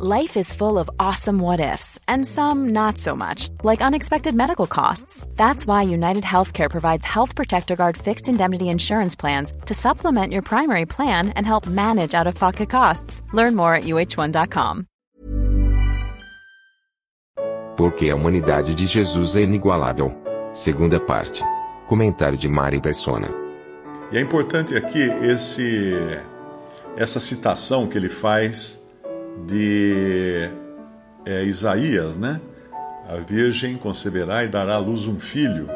Life is full of awesome what ifs, and some not so much, like unexpected medical costs. That's why United Healthcare provides Health Protector Guard fixed indemnity insurance plans to supplement your primary plan and help manage out of pocket costs. Learn more at uh1.com. Porque a humanidade de Jesus é inigualável. Segunda parte. Comentário de Mari Persona. E é importante aqui esse, essa citação que ele faz de é, Isaías, né? A virgem conceberá e dará à luz um filho,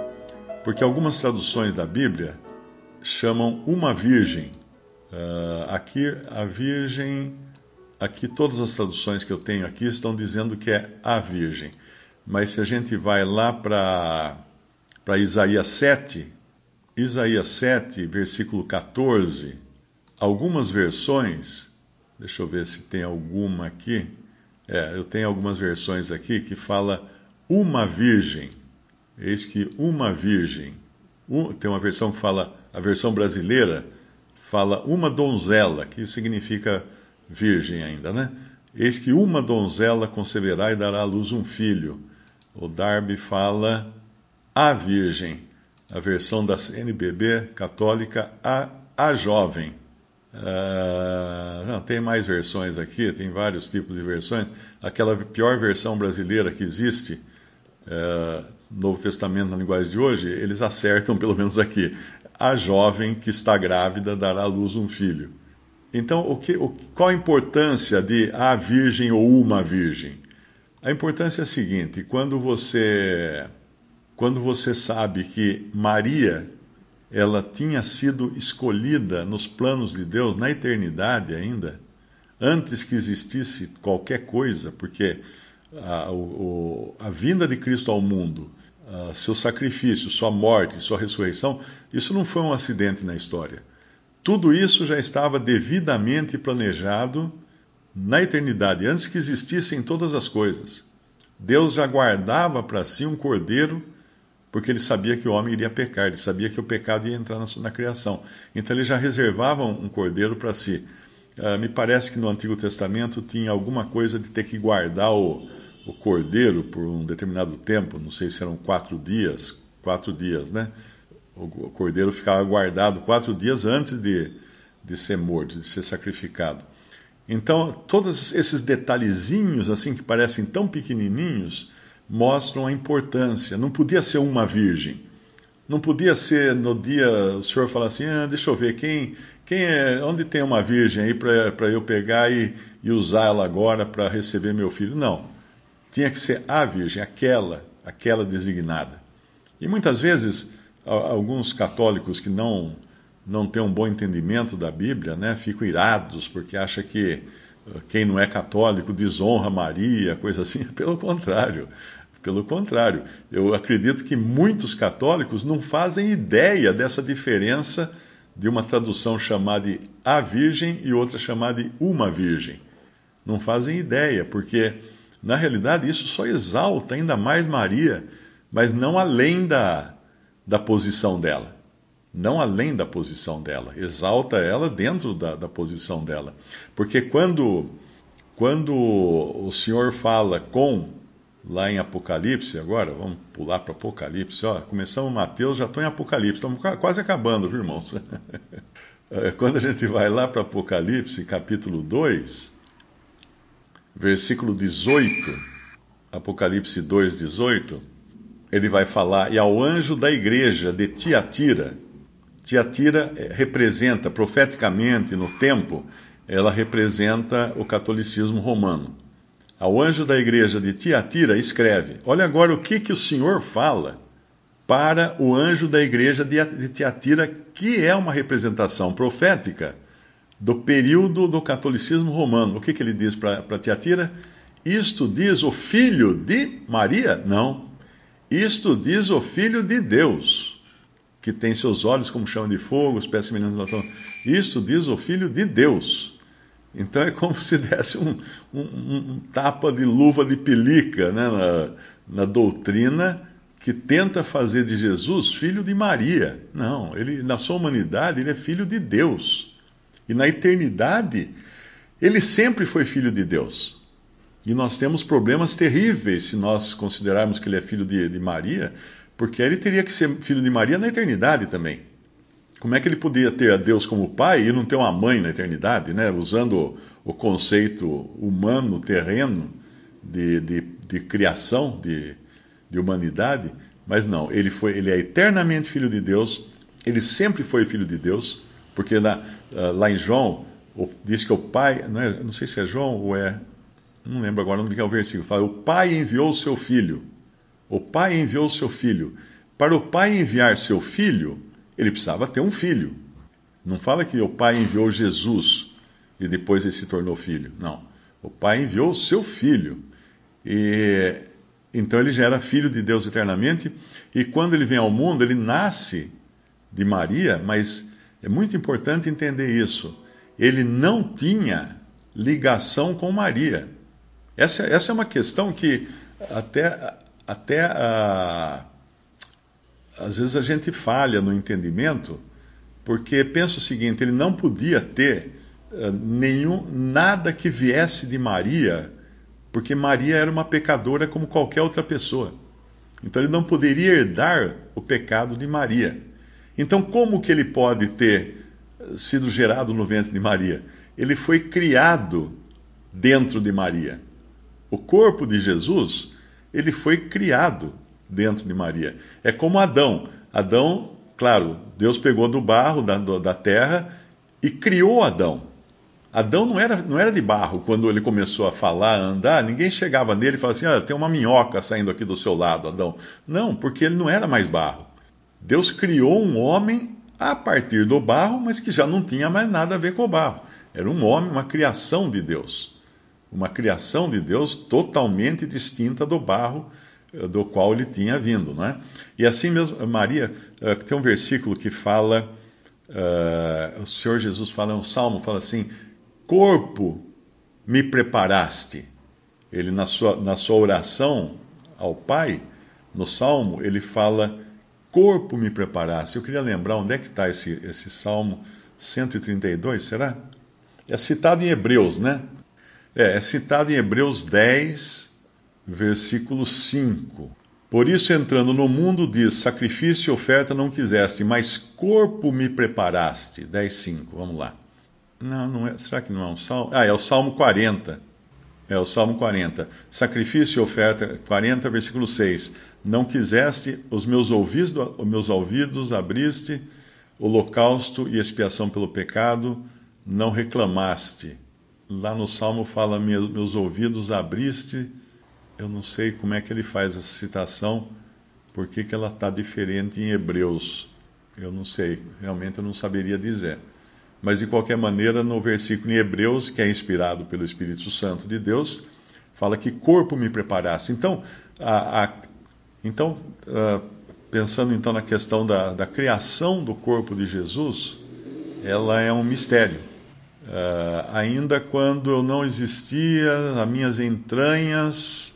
porque algumas traduções da Bíblia chamam uma virgem. Uh, aqui a virgem, aqui todas as traduções que eu tenho aqui estão dizendo que é a virgem. Mas se a gente vai lá para para Isaías 7, Isaías 7, versículo 14, algumas versões Deixa eu ver se tem alguma aqui. É, eu tenho algumas versões aqui que fala uma virgem. Eis que uma virgem. Um, tem uma versão que fala, a versão brasileira fala uma donzela, que significa virgem ainda, né? Eis que uma donzela conceberá e dará à luz um filho. O Darby fala a virgem. A versão da CNBB católica, a, a jovem. Uh, não, tem mais versões aqui, tem vários tipos de versões. Aquela pior versão brasileira que existe, uh, Novo Testamento na linguagem de hoje, eles acertam pelo menos aqui. A jovem que está grávida dará à luz um filho. Então, o que, o, qual a importância de a virgem ou uma virgem? A importância é a seguinte: quando você, quando você sabe que Maria ela tinha sido escolhida nos planos de Deus na eternidade ainda, antes que existisse qualquer coisa, porque a, o, a vinda de Cristo ao mundo, seu sacrifício, sua morte, sua ressurreição, isso não foi um acidente na história. Tudo isso já estava devidamente planejado na eternidade, antes que existissem todas as coisas. Deus já guardava para si um cordeiro porque ele sabia que o homem iria pecar, ele sabia que o pecado ia entrar na, na criação. Então ele já reservava um cordeiro para si. Uh, me parece que no Antigo Testamento tinha alguma coisa de ter que guardar o, o cordeiro por um determinado tempo, não sei se eram quatro dias, quatro dias, né? O, o cordeiro ficava guardado quatro dias antes de, de ser morto, de ser sacrificado. Então, todos esses detalhezinhos, assim, que parecem tão pequenininhos, mostram a importância. Não podia ser uma virgem. Não podia ser no dia o senhor falar assim: ah, deixa eu ver, quem, quem é, onde tem uma virgem aí para eu pegar e, e usar ela agora para receber meu filho? Não. Tinha que ser a virgem, aquela, aquela designada. E muitas vezes, alguns católicos que não, não têm um bom entendimento da Bíblia, né, ficam irados porque acham que quem não é católico desonra Maria, coisa assim. Pelo contrário, pelo contrário, eu acredito que muitos católicos não fazem ideia dessa diferença de uma tradução chamada de a Virgem e outra chamada de uma Virgem. Não fazem ideia, porque na realidade isso só exalta ainda mais Maria, mas não além da, da posição dela não além da posição dela, exalta ela dentro da, da posição dela. Porque quando, quando o Senhor fala com, lá em Apocalipse, agora, vamos pular para Apocalipse, ó, começamos Mateus, já estou em Apocalipse, estamos quase acabando, viu, irmãos? É, quando a gente vai lá para Apocalipse, capítulo 2, versículo 18, Apocalipse 2, 18, ele vai falar, e ao anjo da igreja de Tiatira, Tiatira eh, representa, profeticamente, no tempo, ela representa o catolicismo romano. Ao anjo da igreja de Tiatira escreve: Olha agora o que, que o Senhor fala para o anjo da igreja de Tiatira, que é uma representação profética do período do catolicismo romano. O que, que ele diz para Tiatira? Isto diz o filho de Maria? Não. Isto diz o filho de Deus que tem seus olhos como chama de fogo, os pés semelhantes a latão. Isto diz o Filho de Deus. Então é como se desse um, um, um tapa de luva de pelica né, na, na, doutrina que tenta fazer de Jesus filho de Maria. Não, ele na sua humanidade ele é filho de Deus. E na eternidade ele sempre foi filho de Deus. E nós temos problemas terríveis se nós considerarmos que ele é filho de, de Maria, porque ele teria que ser filho de Maria na eternidade também. Como é que ele podia ter a Deus como pai e não ter uma mãe na eternidade, né? usando o, conceito humano, terreno, de, de, de criação, de, de humanidade? Mas não, ele, foi, ele é eternamente filho de Deus, ele sempre foi filho de Deus, porque lá, ah, lá em João diz que o pai, não, é, não sei se é João ou é não lembro agora onde é o versículo, fala: O Pai enviou o seu filho. O Pai enviou o seu filho. Para o Pai enviar seu filho, ele precisava ter um filho. Não fala que o Pai enviou Jesus e depois ele se tornou filho. Não. O Pai enviou o seu filho. E então ele já era filho de Deus eternamente. E quando ele vem ao mundo, ele nasce de Maria, mas é muito importante entender isso. Ele não tinha ligação com Maria. Essa, essa é uma questão que até, até a, às vezes a gente falha no entendimento, porque pensa o seguinte: ele não podia ter uh, nenhum nada que viesse de Maria, porque Maria era uma pecadora como qualquer outra pessoa. Então ele não poderia herdar o pecado de Maria. Então como que ele pode ter sido gerado no ventre de Maria? Ele foi criado dentro de Maria. O corpo de Jesus, ele foi criado dentro de Maria. É como Adão. Adão, claro, Deus pegou do barro da, da terra e criou Adão. Adão não era, não era de barro quando ele começou a falar, a andar, ninguém chegava nele e falava assim: ah, tem uma minhoca saindo aqui do seu lado, Adão. Não, porque ele não era mais barro. Deus criou um homem a partir do barro, mas que já não tinha mais nada a ver com o barro. Era um homem, uma criação de Deus uma criação de Deus totalmente distinta do barro do qual ele tinha vindo. Não é? E assim mesmo, Maria, eh, tem um versículo que fala, uh, o Senhor Jesus fala, um salmo, fala assim: Corpo me preparaste. Ele, na sua, na sua oração ao Pai, no salmo, ele fala: Corpo me preparaste. Eu queria lembrar onde é que está esse, esse salmo 132, será? É citado em Hebreus, né? É, é citado em Hebreus 10, versículo 5. Por isso, entrando no mundo, diz: Sacrifício e oferta não quiseste, mas corpo me preparaste. 10, 5. Vamos lá. Não, não é. Será que não é um salmo? Ah, é o Salmo 40. É o Salmo 40. Sacrifício e oferta, 40, versículo 6. Não quiseste, os meus ouvidos, os meus ouvidos abriste, holocausto e expiação pelo pecado, não reclamaste. Lá no Salmo fala: Meus ouvidos abriste. Eu não sei como é que ele faz essa citação, por que ela está diferente em Hebreus. Eu não sei, realmente eu não saberia dizer. Mas de qualquer maneira, no versículo em Hebreus, que é inspirado pelo Espírito Santo de Deus, fala que corpo me preparasse. Então, a, a, então pensando então na questão da, da criação do corpo de Jesus, ela é um mistério. Uh, ainda quando eu não existia, as minhas entranhas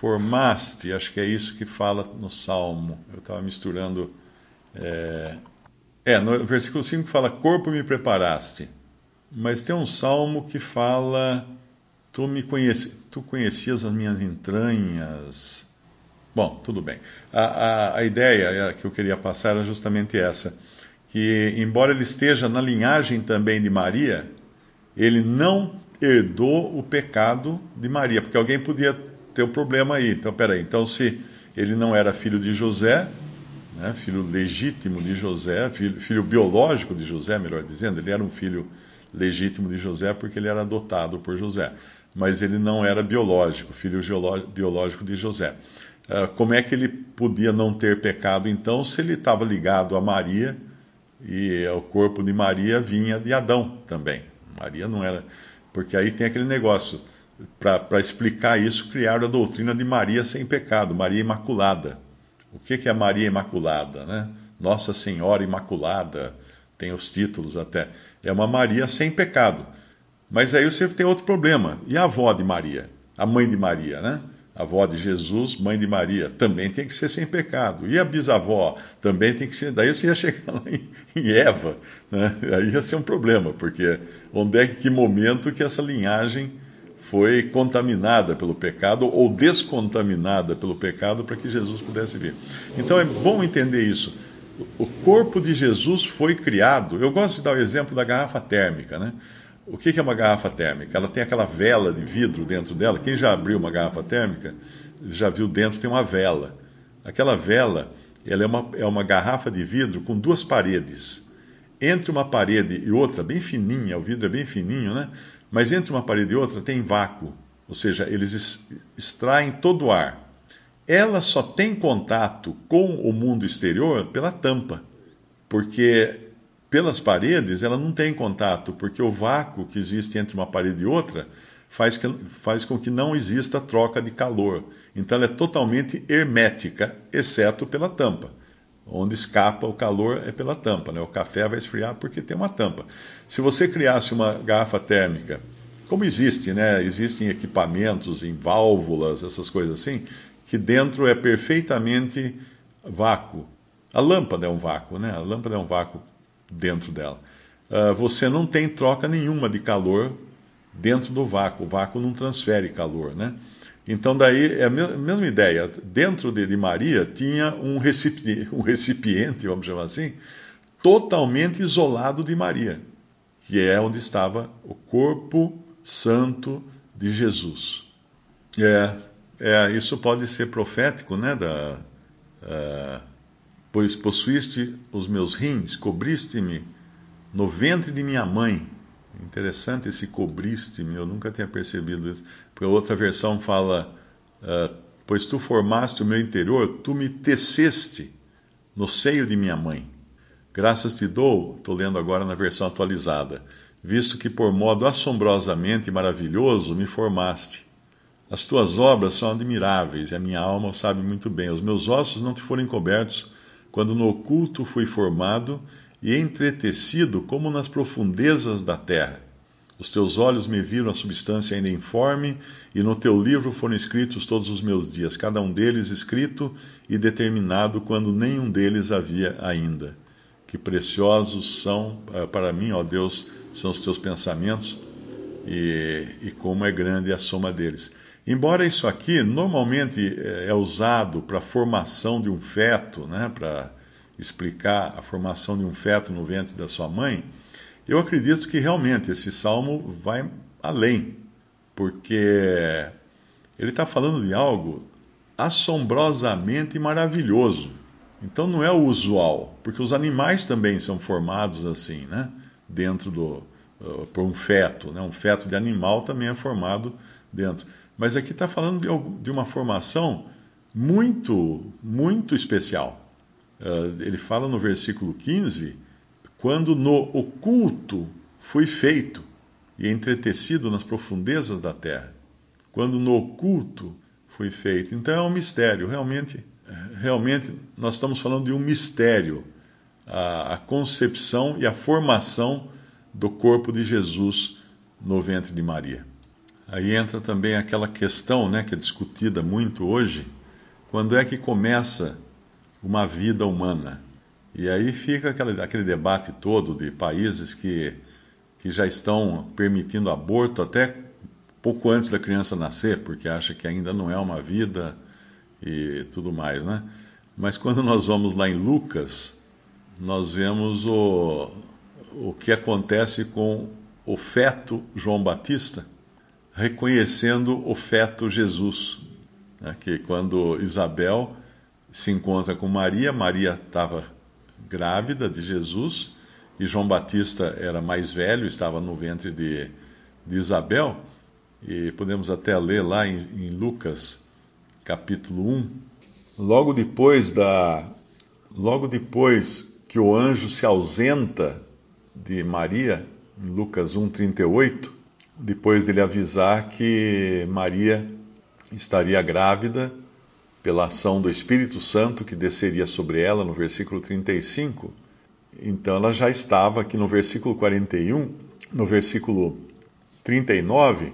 formaste. Acho que é isso que fala no Salmo. Eu estava misturando. É, é, no versículo 5 fala: Corpo me preparaste. Mas tem um salmo que fala: Tu me conheci, tu conhecias as minhas entranhas. Bom, tudo bem. A, a, a ideia que eu queria passar era justamente essa que, embora ele esteja na linhagem também de Maria, ele não herdou o pecado de Maria, porque alguém podia ter o um problema aí. Então, peraí, então se ele não era filho de José, né, filho legítimo de José, filho, filho biológico de José, melhor dizendo, ele era um filho legítimo de José porque ele era adotado por José, mas ele não era biológico, filho biológico de José. Uh, como é que ele podia não ter pecado então se ele estava ligado a Maria? e o corpo de Maria vinha de Adão também. Maria não era. Porque aí tem aquele negócio. Para explicar isso, criaram a doutrina de Maria sem pecado, Maria Imaculada. O que, que é Maria Imaculada? Né? Nossa Senhora Imaculada, tem os títulos até. É uma Maria sem pecado. Mas aí você tem outro problema. E a avó de Maria? A mãe de Maria, né? avó de Jesus, mãe de Maria, também tem que ser sem pecado. E a bisavó também tem que ser. Daí você ia chegar lá em, em Eva, né? aí ia ser um problema, porque onde é que momento que essa linhagem foi contaminada pelo pecado ou descontaminada pelo pecado para que Jesus pudesse vir. Então é bom entender isso. O corpo de Jesus foi criado. Eu gosto de dar o exemplo da garrafa térmica, né? O que é uma garrafa térmica? Ela tem aquela vela de vidro dentro dela. Quem já abriu uma garrafa térmica já viu dentro tem uma vela. Aquela vela, ela é uma, é uma garrafa de vidro com duas paredes. Entre uma parede e outra, bem fininha, o vidro é bem fininho, né? Mas entre uma parede e outra tem vácuo, ou seja, eles extraem todo o ar. Ela só tem contato com o mundo exterior pela tampa, porque pelas paredes ela não tem contato, porque o vácuo que existe entre uma parede e outra faz, que, faz com que não exista troca de calor. Então ela é totalmente hermética, exceto pela tampa. Onde escapa o calor é pela tampa. Né? O café vai esfriar porque tem uma tampa. Se você criasse uma garrafa térmica, como existe, né? Existem equipamentos em válvulas, essas coisas assim, que dentro é perfeitamente vácuo. A lâmpada é um vácuo, né? A lâmpada é um vácuo dentro dela. Uh, você não tem troca nenhuma de calor dentro do vácuo. O vácuo não transfere calor, né? Então, daí é a mesma ideia. Dentro de, de Maria tinha um recipiente, um recipiente, vamos chamar assim, totalmente isolado de Maria, que é onde estava o corpo santo de Jesus. É, é isso pode ser profético, né? Da, uh, pois possuíste os meus rins, cobriste-me no ventre de minha mãe. Interessante esse cobriste-me, eu nunca tinha percebido isso. Porque a outra versão fala, uh, pois tu formaste o meu interior, tu me teceste no seio de minha mãe. Graças te dou, estou lendo agora na versão atualizada, visto que por modo assombrosamente maravilhoso me formaste. As tuas obras são admiráveis e a minha alma o sabe muito bem. Os meus ossos não te foram encobertos quando no oculto fui formado e entretecido como nas profundezas da terra. Os teus olhos me viram a substância ainda informe, e no teu livro foram escritos todos os meus dias, cada um deles escrito e determinado quando nenhum deles havia ainda. Que preciosos são eh, para mim, ó Deus, são os teus pensamentos, e, e como é grande a soma deles. Embora isso aqui normalmente eh, é usado para a formação de um feto, né, para explicar a formação de um feto no ventre da sua mãe, eu acredito que realmente esse salmo vai além, porque ele está falando de algo assombrosamente maravilhoso. Então não é o usual, porque os animais também são formados assim, né? Dentro do. Uh, por um feto, né? Um feto de animal também é formado dentro. Mas aqui está falando de, de, uma formação muito, muito especial. Uh, ele fala no versículo 15: quando no oculto fui feito e entretecido nas profundezas da terra. Quando no oculto fui feito. Então é um mistério, realmente. Realmente, nós estamos falando de um mistério, a, a concepção e a formação do corpo de Jesus no ventre de Maria. Aí entra também aquela questão né, que é discutida muito hoje: quando é que começa uma vida humana? E aí fica aquele, aquele debate todo de países que, que já estão permitindo aborto até pouco antes da criança nascer, porque acha que ainda não é uma vida e tudo mais, né? Mas quando nós vamos lá em Lucas, nós vemos o, o que acontece com o feto João Batista reconhecendo o feto Jesus. Né? Que quando Isabel se encontra com Maria, Maria estava grávida de Jesus e João Batista era mais velho, estava no ventre de, de Isabel. E podemos até ler lá em, em Lucas capítulo 1. Logo depois da logo depois que o anjo se ausenta de Maria, em Lucas 1:38, depois dele avisar que Maria estaria grávida pela ação do Espírito Santo que desceria sobre ela no versículo 35. Então ela já estava aqui no versículo 41, no versículo 39,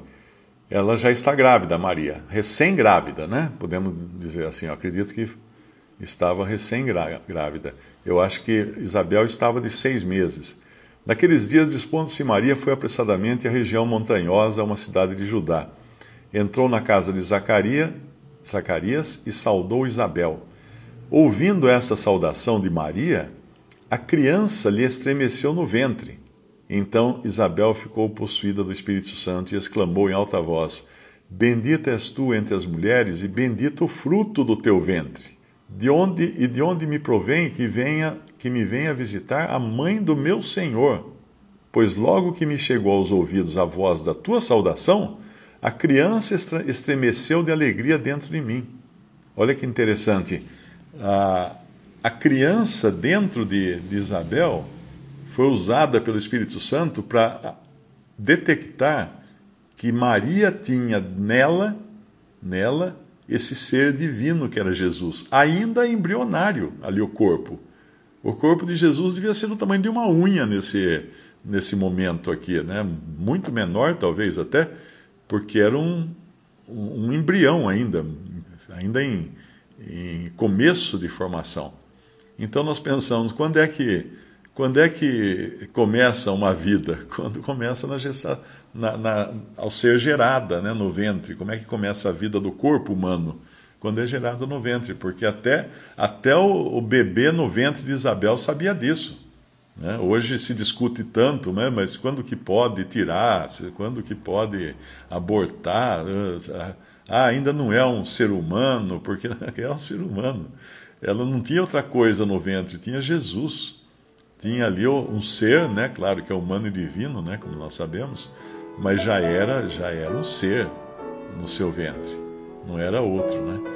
ela já está grávida, Maria, recém-grávida, né? Podemos dizer assim, eu acredito que estava recém-grávida. Eu acho que Isabel estava de seis meses. Naqueles dias, dispondo-se Maria, foi apressadamente à região montanhosa, a uma cidade de Judá entrou na casa de Zacarias, Zacarias e saudou Isabel. Ouvindo essa saudação de Maria, a criança lhe estremeceu no ventre. Então Isabel ficou possuída do Espírito Santo e exclamou em alta voz: Bendita és tu entre as mulheres e bendito o fruto do teu ventre. De onde e de onde me provém que venha que me venha visitar a mãe do meu Senhor? Pois logo que me chegou aos ouvidos a voz da tua saudação, a criança estremeceu de alegria dentro de mim. Olha que interessante. A, a criança dentro de, de Isabel foi usada pelo Espírito Santo para detectar que Maria tinha nela, nela, esse ser divino que era Jesus, ainda embrionário ali o corpo. O corpo de Jesus devia ser do tamanho de uma unha nesse, nesse momento aqui, né? Muito menor, talvez até, porque era um, um embrião ainda, ainda em, em começo de formação. Então nós pensamos, quando é que quando é que começa uma vida? Quando começa na, na, na, ao ser gerada né, no ventre. Como é que começa a vida do corpo humano? Quando é gerado no ventre, porque até, até o, o bebê no ventre de Isabel sabia disso. Né? Hoje se discute tanto, né? mas quando que pode tirar, quando que pode abortar? Ah, ainda não é um ser humano, porque é um ser humano. Ela não tinha outra coisa no ventre, tinha Jesus tinha ali um ser, né, claro que é humano e divino, né, como nós sabemos, mas já era, já era um ser no seu ventre, não era outro, né?